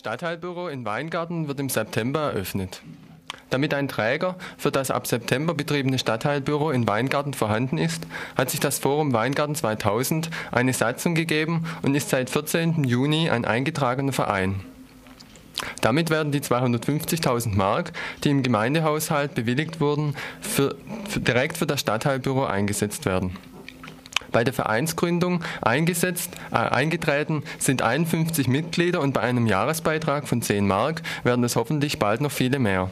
Stadtteilbüro in Weingarten wird im September eröffnet. Damit ein Träger für das ab September betriebene Stadtteilbüro in Weingarten vorhanden ist, hat sich das Forum Weingarten 2000 eine Satzung gegeben und ist seit 14. Juni ein eingetragener Verein. Damit werden die 250.000 Mark, die im Gemeindehaushalt bewilligt wurden, für, für direkt für das Stadtteilbüro eingesetzt werden. Bei der Vereinsgründung eingesetzt, äh, eingetreten sind 51 Mitglieder und bei einem Jahresbeitrag von 10 Mark werden es hoffentlich bald noch viele mehr.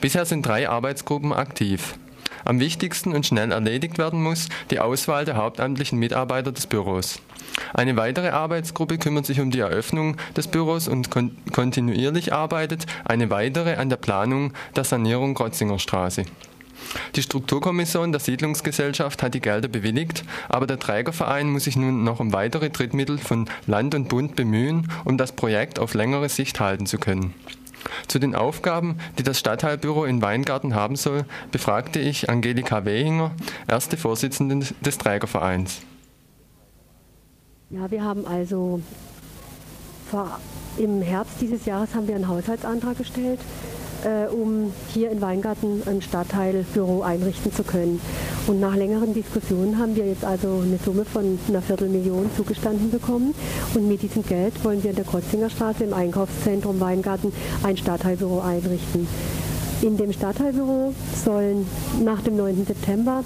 Bisher sind drei Arbeitsgruppen aktiv. Am wichtigsten und schnell erledigt werden muss die Auswahl der hauptamtlichen Mitarbeiter des Büros. Eine weitere Arbeitsgruppe kümmert sich um die Eröffnung des Büros und kon kontinuierlich arbeitet eine weitere an der Planung der Sanierung Krotzinger Straße. Die Strukturkommission der Siedlungsgesellschaft hat die Gelder bewilligt, aber der Trägerverein muss sich nun noch um weitere Drittmittel von Land und Bund bemühen, um das Projekt auf längere Sicht halten zu können. Zu den Aufgaben, die das Stadtteilbüro in Weingarten haben soll, befragte ich Angelika Wehinger, erste Vorsitzende des Trägervereins. Ja, wir haben also im Herbst dieses Jahres haben wir einen Haushaltsantrag gestellt äh, um hier in Weingarten ein Stadtteilbüro einrichten zu können. Und nach längeren Diskussionen haben wir jetzt also eine Summe von einer Viertelmillion zugestanden bekommen. Und mit diesem Geld wollen wir in der Krotzinger Straße im Einkaufszentrum Weingarten ein Stadtteilbüro einrichten. In dem Stadtteilbüro sollen nach dem 9. September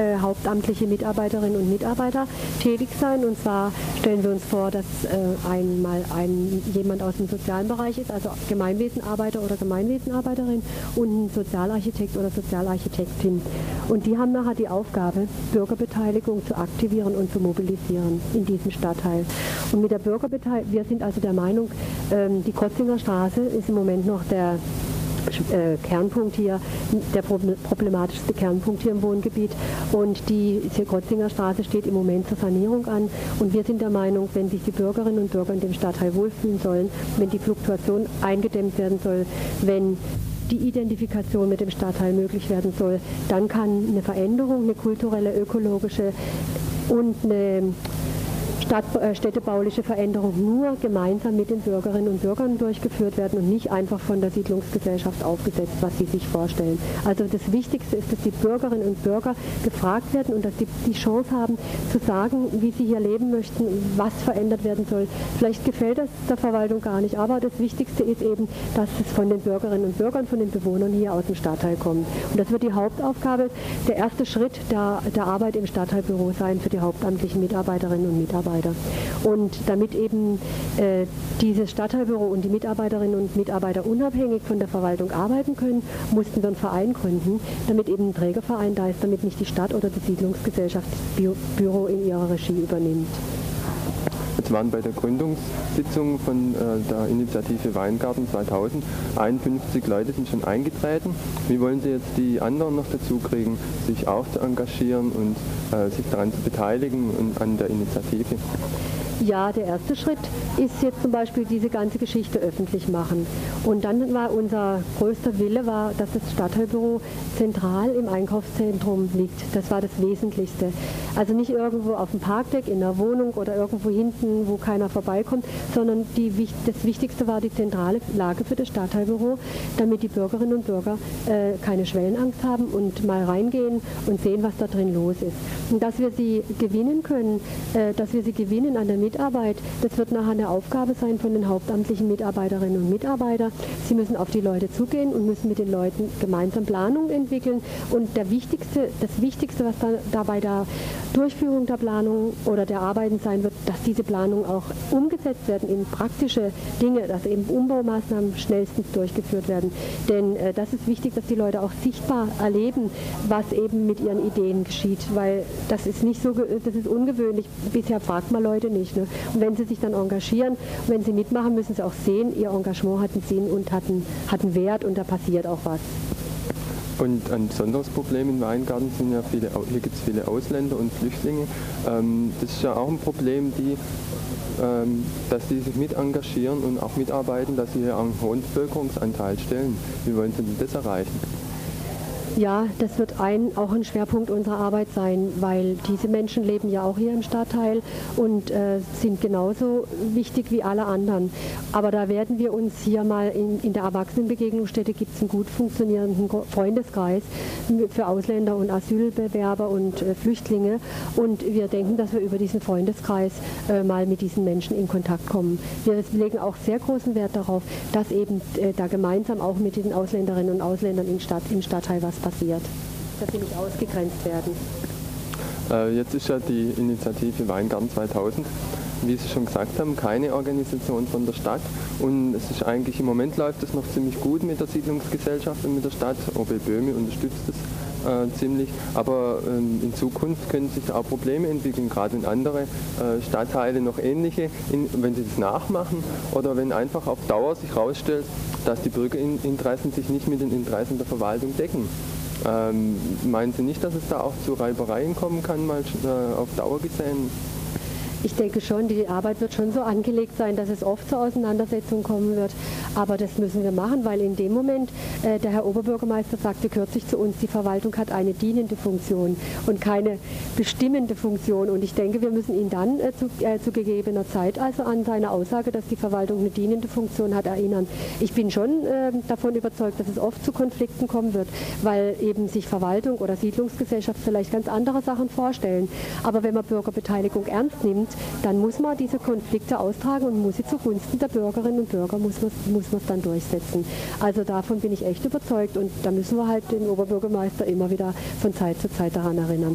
äh, hauptamtliche Mitarbeiterinnen und Mitarbeiter tätig sein. Und zwar stellen wir uns vor, dass äh, einmal ein, jemand aus dem sozialen Bereich ist, also Gemeinwesenarbeiter oder Gemeinwesenarbeiterin und ein Sozialarchitekt oder Sozialarchitektin. Und die haben nachher die Aufgabe, Bürgerbeteiligung zu aktivieren und zu mobilisieren in diesem Stadtteil. Und mit der Bürgerbeteiligung, wir sind also der Meinung, ähm, die Kotzinger Straße ist im Moment noch der äh, Kernpunkt hier, der problematischste Kernpunkt hier im Wohngebiet. Und die Grotzinger Straße steht im Moment zur Sanierung an. Und wir sind der Meinung, wenn sich die Bürgerinnen und Bürger in dem Stadtteil wohlfühlen sollen, wenn die Fluktuation eingedämmt werden soll, wenn die Identifikation mit dem Stadtteil möglich werden soll, dann kann eine Veränderung, eine kulturelle, ökologische und eine Stadt, äh, städtebauliche Veränderung nur gemeinsam mit den Bürgerinnen und Bürgern durchgeführt werden und nicht einfach von der Siedlungsgesellschaft aufgesetzt, was sie sich vorstellen. Also das Wichtigste ist, dass die Bürgerinnen und Bürger gefragt werden und dass sie die Chance haben zu sagen, wie sie hier leben möchten, was verändert werden soll. Vielleicht gefällt das der Verwaltung gar nicht, aber das Wichtigste ist eben, dass es von den Bürgerinnen und Bürgern, von den Bewohnern hier aus dem Stadtteil kommt. Und das wird die Hauptaufgabe, der erste Schritt der, der Arbeit im Stadtteilbüro sein für die hauptamtlichen Mitarbeiterinnen und Mitarbeiter. Mitarbeiter. Und damit eben äh, dieses Stadtteilbüro und die Mitarbeiterinnen und Mitarbeiter unabhängig von der Verwaltung arbeiten können, mussten wir einen Verein gründen, damit eben ein Trägerverein da ist, damit nicht die Stadt oder die Siedlungsgesellschaft das Büro in ihrer Regie übernimmt. Waren bei der Gründungssitzung von äh, der Initiative Weingarten 2000 51 Leute sind schon eingetreten. Wie wollen Sie jetzt die anderen noch dazu kriegen, sich auch zu engagieren und äh, sich daran zu beteiligen und an der Initiative? Ja, der erste Schritt ist jetzt zum Beispiel diese ganze Geschichte öffentlich machen. Und dann war unser größter Wille, war, dass das Stadtteilbüro zentral im Einkaufszentrum liegt. Das war das Wesentlichste. Also nicht irgendwo auf dem Parkdeck in der Wohnung oder irgendwo hinten, wo keiner vorbeikommt, sondern die, das Wichtigste war die zentrale Lage für das Stadtteilbüro, damit die Bürgerinnen und Bürger äh, keine Schwellenangst haben und mal reingehen und sehen, was da drin los ist. Und dass wir sie gewinnen können, äh, dass wir sie gewinnen an der Mitarbeit. Das wird nachher eine Aufgabe sein von den hauptamtlichen Mitarbeiterinnen und Mitarbeitern. Sie müssen auf die Leute zugehen und müssen mit den Leuten gemeinsam Planung entwickeln. Und der wichtigste, das Wichtigste, was da, da bei der Durchführung der Planung oder der Arbeiten sein wird, dass diese Planungen auch umgesetzt werden in praktische Dinge, dass eben Umbaumaßnahmen schnellstens durchgeführt werden. Denn äh, das ist wichtig, dass die Leute auch sichtbar erleben, was eben mit ihren Ideen geschieht, weil das ist nicht so, das ist ungewöhnlich. Bisher fragt man Leute nicht. Ne? Und wenn sie sich dann engagieren, wenn sie mitmachen, müssen sie auch sehen, ihr Engagement hat einen Sinn und hat einen, hat einen Wert und da passiert auch was. Und ein besonderes Problem in Weingarten sind ja viele, hier gibt es viele Ausländer und Flüchtlinge. Ähm, das ist ja auch ein Problem, die, ähm, dass sie sich mit engagieren und auch mitarbeiten, dass sie hier einen hohen Bevölkerungsanteil stellen. Wie wollen Sie denn das erreichen? Ja, das wird ein, auch ein Schwerpunkt unserer Arbeit sein, weil diese Menschen leben ja auch hier im Stadtteil und äh, sind genauso wichtig wie alle anderen. Aber da werden wir uns hier mal in, in der Erwachsenenbegegnungsstätte gibt es einen gut funktionierenden Freundeskreis für Ausländer und Asylbewerber und äh, Flüchtlinge und wir denken, dass wir über diesen Freundeskreis äh, mal mit diesen Menschen in Kontakt kommen. Wir legen auch sehr großen Wert darauf, dass eben äh, da gemeinsam auch mit den Ausländerinnen und Ausländern im, Stadt, im Stadtteil was passiert, dass sie nicht ausgegrenzt werden. Äh, jetzt ist ja die Initiative Weingarten 2000 wie Sie schon gesagt haben, keine Organisation von der Stadt. Und es ist eigentlich im Moment läuft es noch ziemlich gut mit der Siedlungsgesellschaft und mit der Stadt. OB Böhme unterstützt es äh, ziemlich. Aber ähm, in Zukunft können sich auch Probleme entwickeln, gerade wenn andere äh, Stadtteile noch ähnliche, in, wenn sie das nachmachen oder wenn einfach auf Dauer sich herausstellt, dass die Bürgerinteressen sich nicht mit den Interessen der Verwaltung decken. Ähm, meinen Sie nicht, dass es da auch zu Reibereien kommen kann, mal äh, auf Dauer gesehen? Ich denke schon, die Arbeit wird schon so angelegt sein, dass es oft zur Auseinandersetzung kommen wird. Aber das müssen wir machen, weil in dem Moment äh, der Herr Oberbürgermeister sagte kürzlich zu uns, die Verwaltung hat eine dienende Funktion und keine bestimmende Funktion. Und ich denke, wir müssen ihn dann äh, zu, äh, zu, gegebener Zeit also an seine Aussage, dass die Verwaltung eine dienende Funktion hat, erinnern. Ich bin schon ähm, davon überzeugt, dass es oft zu Konflikten kommen wird, weil eben sich Verwaltung oder Siedlungsgesellschaft vielleicht ganz andere Sachen vorstellen. Aber wenn man Bürgerbeteiligung ernst nimmt, dann muss man diese Konflikte austragen und muss sie zugunsten der Bürgerinnen und Bürger muss man muss es dann durchsetzen. Also davon bin ich echt überzeugt und da müssen wir halt den Oberbürgermeister immer wieder von Zeit zu Zeit daran erinnern.